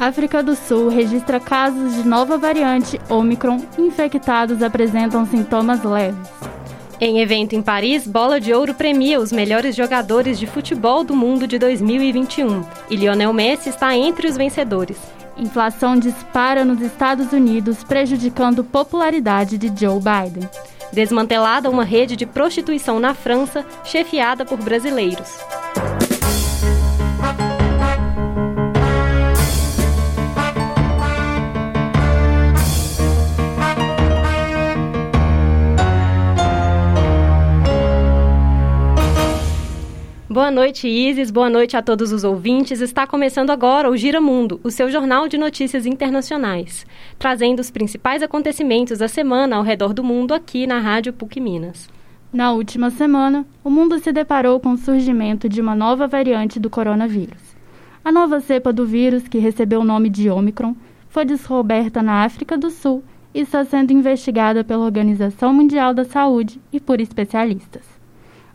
África do Sul registra casos de nova variante Omicron. Infectados apresentam sintomas leves. Em evento em Paris, Bola de Ouro premia os melhores jogadores de futebol do mundo de 2021 e Lionel Messi está entre os vencedores. Inflação dispara nos Estados Unidos, prejudicando popularidade de Joe Biden. Desmantelada uma rede de prostituição na França, chefiada por brasileiros. Boa noite, Isis. Boa noite a todos os ouvintes. Está começando agora o Gira Mundo, o seu jornal de notícias internacionais, trazendo os principais acontecimentos da semana ao redor do mundo aqui na Rádio PUC Minas. Na última semana, o mundo se deparou com o surgimento de uma nova variante do coronavírus. A nova cepa do vírus, que recebeu o nome de Omicron, foi descoberta na África do Sul e está sendo investigada pela Organização Mundial da Saúde e por especialistas.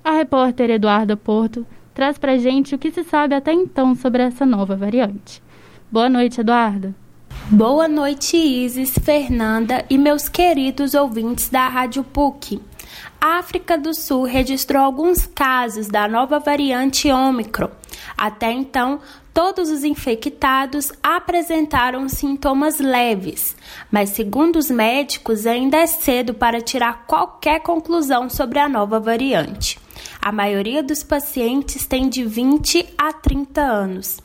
A repórter Eduarda Porto traz pra gente o que se sabe até então sobre essa nova variante. Boa noite, Eduarda. Boa noite, Isis, Fernanda e meus queridos ouvintes da Rádio PUC. A África do Sul registrou alguns casos da nova variante Ômicron. Até então, todos os infectados apresentaram sintomas leves, mas, segundo os médicos, ainda é cedo para tirar qualquer conclusão sobre a nova variante. A maioria dos pacientes tem de 20 a 30 anos.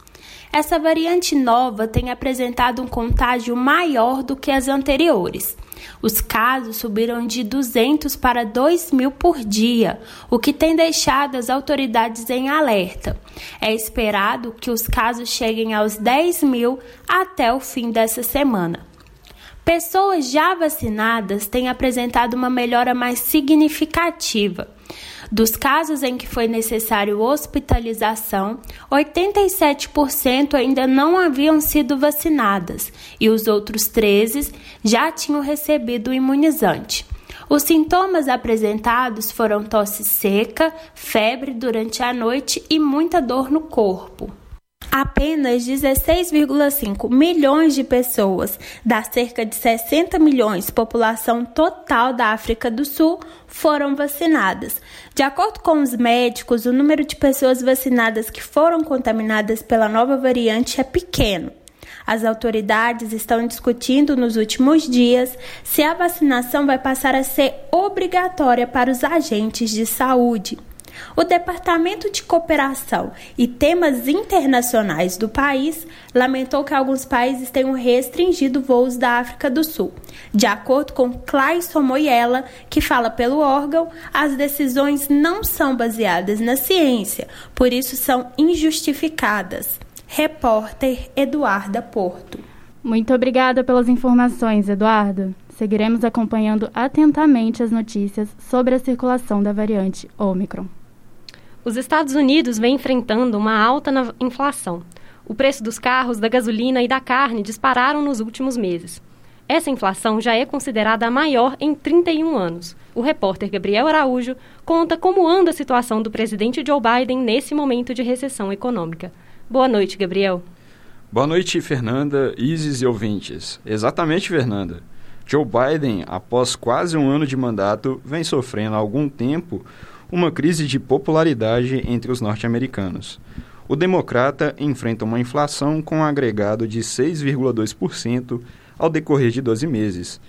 Essa variante nova tem apresentado um contágio maior do que as anteriores. Os casos subiram de 200 para 2 mil por dia, o que tem deixado as autoridades em alerta. É esperado que os casos cheguem aos 10 mil até o fim dessa semana. Pessoas já vacinadas têm apresentado uma melhora mais significativa. Dos casos em que foi necessário hospitalização, 87% ainda não haviam sido vacinadas e os outros 13 já tinham recebido o imunizante. Os sintomas apresentados foram tosse seca, febre durante a noite e muita dor no corpo. Apenas 16,5 milhões de pessoas, das cerca de 60 milhões população total da África do Sul, foram vacinadas. De acordo com os médicos, o número de pessoas vacinadas que foram contaminadas pela nova variante é pequeno. As autoridades estão discutindo nos últimos dias se a vacinação vai passar a ser obrigatória para os agentes de saúde. O Departamento de Cooperação e Temas Internacionais do país lamentou que alguns países tenham restringido voos da África do Sul. De acordo com Clayson Moyela, que fala pelo órgão, as decisões não são baseadas na ciência, por isso são injustificadas. Repórter Eduarda Porto. Muito obrigada pelas informações, Eduardo. Seguiremos acompanhando atentamente as notícias sobre a circulação da variante Omicron. Os Estados Unidos vêm enfrentando uma alta inflação. O preço dos carros, da gasolina e da carne dispararam nos últimos meses. Essa inflação já é considerada a maior em 31 anos. O repórter Gabriel Araújo conta como anda a situação do presidente Joe Biden nesse momento de recessão econômica. Boa noite, Gabriel. Boa noite, Fernanda, Isis e ouvintes. Exatamente, Fernanda. Joe Biden, após quase um ano de mandato, vem sofrendo há algum tempo uma crise de popularidade entre os norte-americanos. O democrata enfrenta uma inflação com um agregado de 6,2% ao decorrer de 12 meses,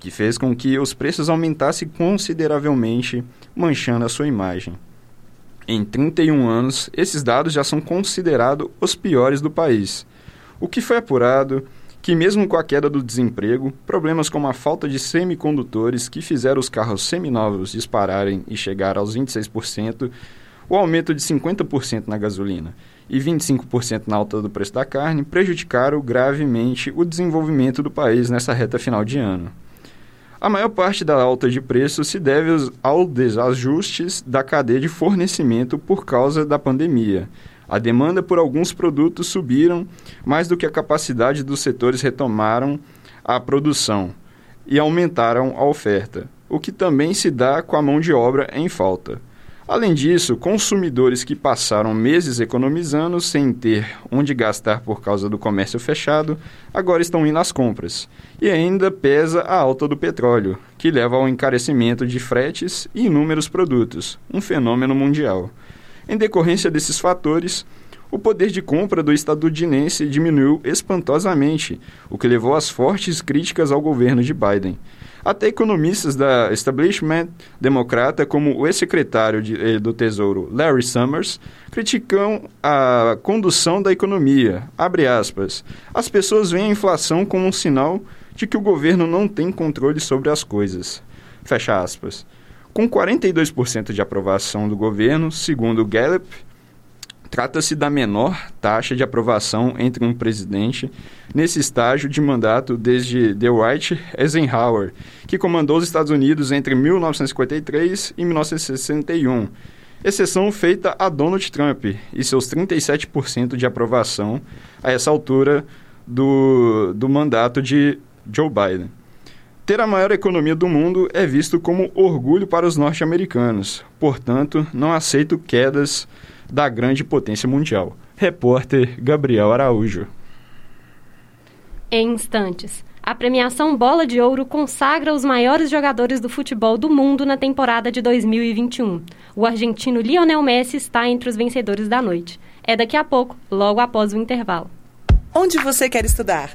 que fez com que os preços aumentassem consideravelmente, manchando a sua imagem. Em 31 anos, esses dados já são considerados os piores do país. O que foi apurado que, mesmo com a queda do desemprego, problemas como a falta de semicondutores que fizeram os carros seminovos dispararem e chegar aos 26%, o aumento de 50% na gasolina e 25% na alta do preço da carne prejudicaram gravemente o desenvolvimento do país nessa reta final de ano. A maior parte da alta de preço se deve aos desajustes da cadeia de fornecimento por causa da pandemia, a demanda por alguns produtos subiram mais do que a capacidade dos setores retomaram a produção e aumentaram a oferta, o que também se dá com a mão de obra em falta. Além disso, consumidores que passaram meses economizando sem ter onde gastar por causa do comércio fechado, agora estão indo às compras. E ainda pesa a alta do petróleo, que leva ao encarecimento de fretes e inúmeros produtos, um fenômeno mundial. Em decorrência desses fatores, o poder de compra do estadunidense diminuiu espantosamente, o que levou às fortes críticas ao governo de Biden. Até economistas da establishment democrata, como o ex-secretário eh, do Tesouro Larry Summers, criticam a condução da economia. Aspas, As pessoas veem a inflação como um sinal de que o governo não tem controle sobre as coisas. Fecha aspas. Com 42% de aprovação do governo, segundo o Gallup, Trata-se da menor taxa de aprovação entre um presidente nesse estágio de mandato desde Dwight Eisenhower, que comandou os Estados Unidos entre 1953 e 1961, exceção feita a Donald Trump e seus 37% de aprovação a essa altura do, do mandato de Joe Biden. Ter a maior economia do mundo é visto como orgulho para os norte-americanos, portanto, não aceito quedas da grande potência mundial. Repórter Gabriel Araújo. Em instantes, a premiação Bola de Ouro consagra os maiores jogadores do futebol do mundo na temporada de 2021. O argentino Lionel Messi está entre os vencedores da noite. É daqui a pouco, logo após o intervalo. Onde você quer estudar?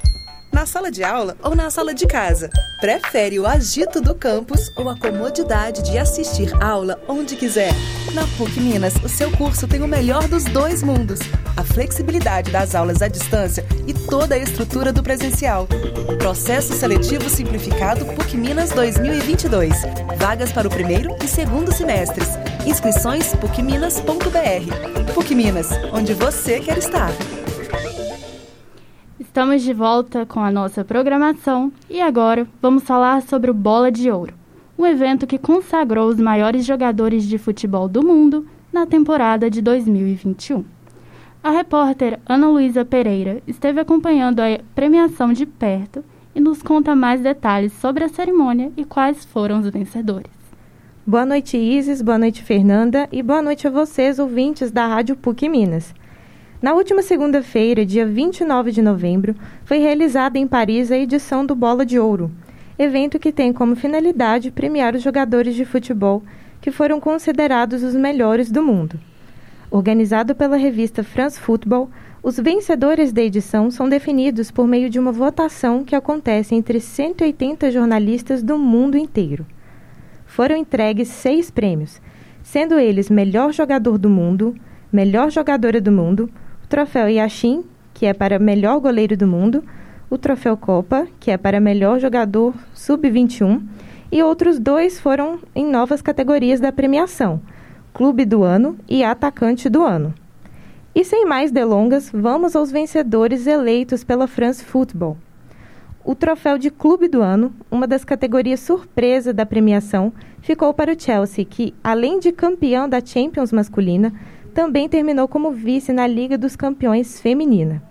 Na sala de aula ou na sala de casa? Prefere o agito do campus ou a comodidade de assistir aula onde quiser? Na PUC Minas, o seu curso tem o melhor dos dois mundos: a flexibilidade das aulas à distância e toda a estrutura do presencial. Processo seletivo simplificado PUC Minas 2022. Vagas para o primeiro e segundo semestres. Inscrições pucminas.br. PUC Minas, onde você quer estar. Estamos de volta com a nossa programação e agora vamos falar sobre o Bola de Ouro, um evento que consagrou os maiores jogadores de futebol do mundo na temporada de 2021. A repórter Ana Luísa Pereira esteve acompanhando a premiação de perto e nos conta mais detalhes sobre a cerimônia e quais foram os vencedores. Boa noite, Isis, boa noite, Fernanda, e boa noite a vocês, ouvintes da Rádio PUC Minas. Na última segunda-feira, dia 29 de novembro, foi realizada em Paris a edição do Bola de Ouro, evento que tem como finalidade premiar os jogadores de futebol que foram considerados os melhores do mundo. Organizado pela revista France Football, os vencedores da edição são definidos por meio de uma votação que acontece entre 180 jornalistas do mundo inteiro. Foram entregues seis prêmios, sendo eles Melhor Jogador do Mundo, Melhor Jogadora do Mundo, troféu Yashin, que é para melhor goleiro do mundo, o troféu Copa, que é para melhor jogador sub-21, e outros dois foram em novas categorias da premiação: Clube do Ano e Atacante do Ano. E sem mais delongas, vamos aos vencedores eleitos pela France Football. O troféu de Clube do Ano, uma das categorias surpresa da premiação, ficou para o Chelsea, que, além de campeão da Champions masculina, também terminou como vice na Liga dos Campeões Feminina.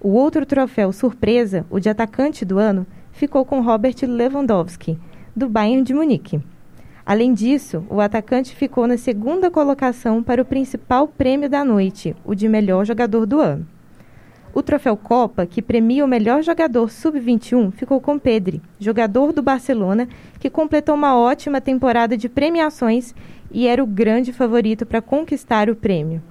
O outro troféu surpresa, o de atacante do ano, ficou com Robert Lewandowski, do Bayern de Munique. Além disso, o atacante ficou na segunda colocação para o principal prêmio da noite, o de melhor jogador do ano. O troféu Copa, que premia o melhor jogador sub-21, ficou com Pedri, jogador do Barcelona, que completou uma ótima temporada de premiações e era o grande favorito para conquistar o prêmio.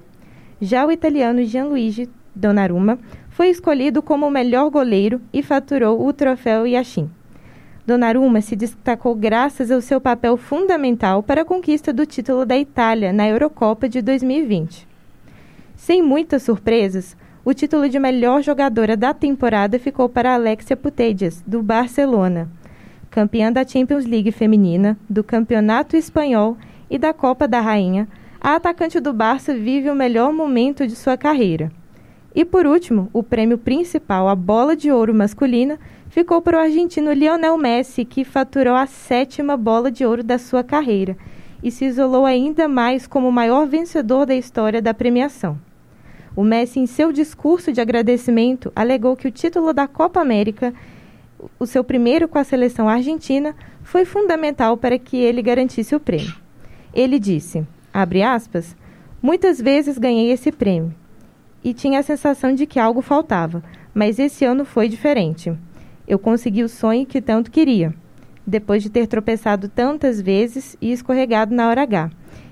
Já o italiano Gianluigi Donnarumma foi escolhido como o melhor goleiro e faturou o troféu Yashin. Donnarumma se destacou graças ao seu papel fundamental para a conquista do título da Itália na Eurocopa de 2020. Sem muitas surpresas, o título de melhor jogadora da temporada ficou para Alexia Putellas, do Barcelona. Campeã da Champions League feminina, do Campeonato Espanhol e da Copa da Rainha, a atacante do Barça vive o melhor momento de sua carreira. E por último, o prêmio principal, a Bola de Ouro masculina, ficou para o argentino Lionel Messi, que faturou a sétima bola de ouro da sua carreira e se isolou ainda mais como o maior vencedor da história da premiação. O Messi, em seu discurso de agradecimento, alegou que o título da Copa América, o seu primeiro com a seleção argentina, foi fundamental para que ele garantisse o prêmio. Ele disse: Abre aspas. Muitas vezes ganhei esse prêmio e tinha a sensação de que algo faltava, mas esse ano foi diferente. Eu consegui o sonho que tanto queria, depois de ter tropeçado tantas vezes e escorregado na hora H.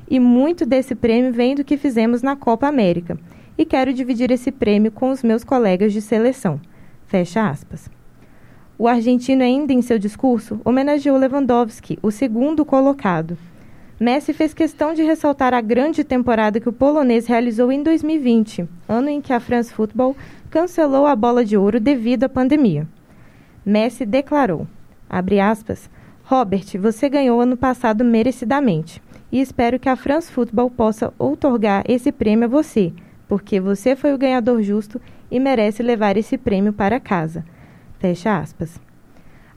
E muito desse prêmio vem do que fizemos na Copa América. E quero dividir esse prêmio com os meus colegas de seleção. Fecha aspas. O argentino, ainda em seu discurso, homenageou Lewandowski, o segundo colocado. Messi fez questão de ressaltar a grande temporada que o polonês realizou em 2020, ano em que a France Football cancelou a bola de ouro devido à pandemia. Messi declarou, aspas, Robert, você ganhou ano passado merecidamente e espero que a France Football possa outorgar esse prêmio a você, porque você foi o ganhador justo e merece levar esse prêmio para casa. Fecha aspas.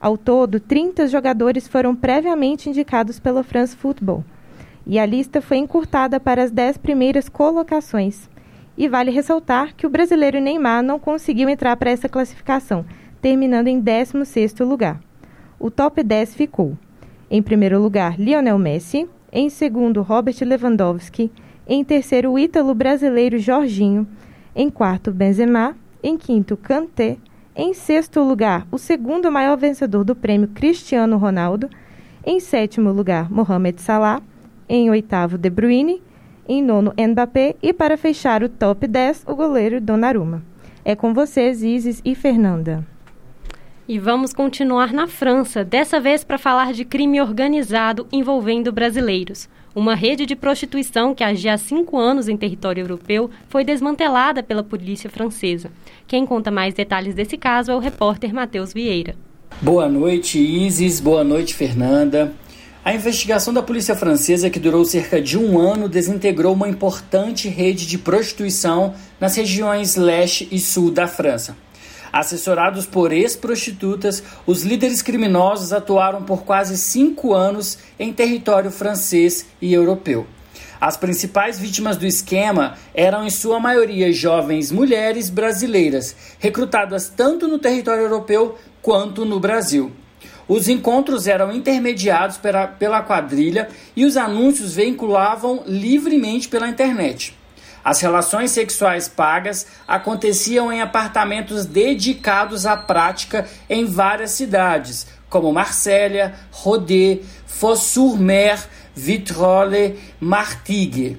Ao todo, 30 jogadores foram previamente indicados pela France Football, e a lista foi encurtada para as 10 primeiras colocações. E vale ressaltar que o brasileiro Neymar não conseguiu entrar para essa classificação, terminando em 16º lugar. O top 10 ficou: em primeiro lugar, Lionel Messi, em segundo, Robert Lewandowski, em terceiro, o ítalo brasileiro Jorginho, em quarto, Benzema, em quinto, Kanté, em sexto lugar, o segundo maior vencedor do prêmio Cristiano Ronaldo. Em sétimo lugar, Mohamed Salah. Em oitavo, De Bruyne. Em nono, Mbappé. E para fechar o top 10, o goleiro Donnarumma. É com vocês, Isis e Fernanda. E vamos continuar na França, dessa vez para falar de crime organizado envolvendo brasileiros. Uma rede de prostituição que agia há cinco anos em território europeu foi desmantelada pela polícia francesa. Quem conta mais detalhes desse caso é o repórter Matheus Vieira. Boa noite, Isis. Boa noite, Fernanda. A investigação da polícia francesa, que durou cerca de um ano, desintegrou uma importante rede de prostituição nas regiões leste e sul da França. Assessorados por ex-prostitutas, os líderes criminosos atuaram por quase cinco anos em território francês e europeu. As principais vítimas do esquema eram, em sua maioria, jovens mulheres brasileiras, recrutadas tanto no território europeu quanto no Brasil. Os encontros eram intermediados pela, pela quadrilha e os anúncios veiculavam livremente pela internet. As relações sexuais pagas aconteciam em apartamentos dedicados à prática em várias cidades, como Marsella, Rodé, Fos-sur-Mer, Vitrolles, Martigues.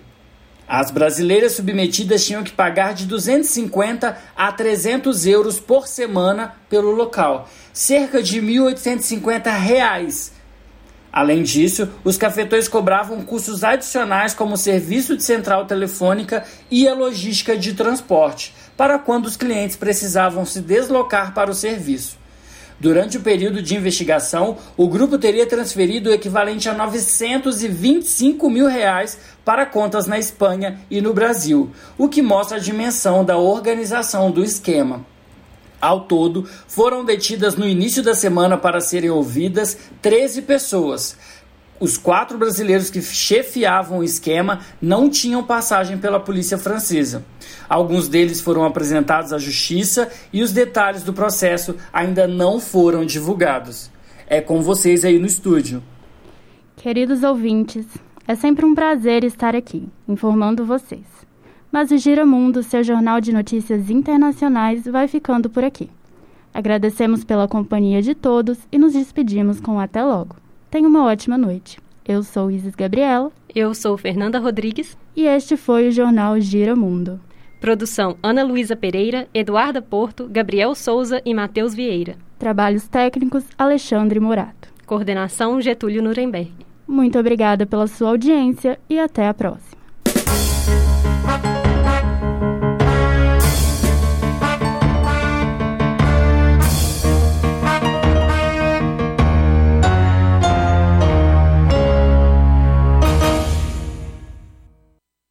As brasileiras submetidas tinham que pagar de 250 a 300 euros por semana pelo local, cerca de 1.850 reais Além disso, os cafetões cobravam custos adicionais como o serviço de central telefônica e a logística de transporte, para quando os clientes precisavam se deslocar para o serviço. Durante o período de investigação, o grupo teria transferido o equivalente a 925 mil reais para contas na Espanha e no Brasil, o que mostra a dimensão da organização do esquema. Ao todo, foram detidas no início da semana para serem ouvidas 13 pessoas. Os quatro brasileiros que chefiavam o esquema não tinham passagem pela polícia francesa. Alguns deles foram apresentados à justiça e os detalhes do processo ainda não foram divulgados. É com vocês aí no estúdio. Queridos ouvintes, é sempre um prazer estar aqui, informando vocês. Mas o Giramundo, seu jornal de notícias internacionais, vai ficando por aqui. Agradecemos pela companhia de todos e nos despedimos com até logo. Tenha uma ótima noite. Eu sou Isis Gabriela. Eu sou Fernanda Rodrigues. E este foi o jornal Gira Mundo. Produção Ana Luísa Pereira, Eduarda Porto, Gabriel Souza e Matheus Vieira. Trabalhos técnicos Alexandre Morato. Coordenação Getúlio Nuremberg. Muito obrigada pela sua audiência e até a próxima.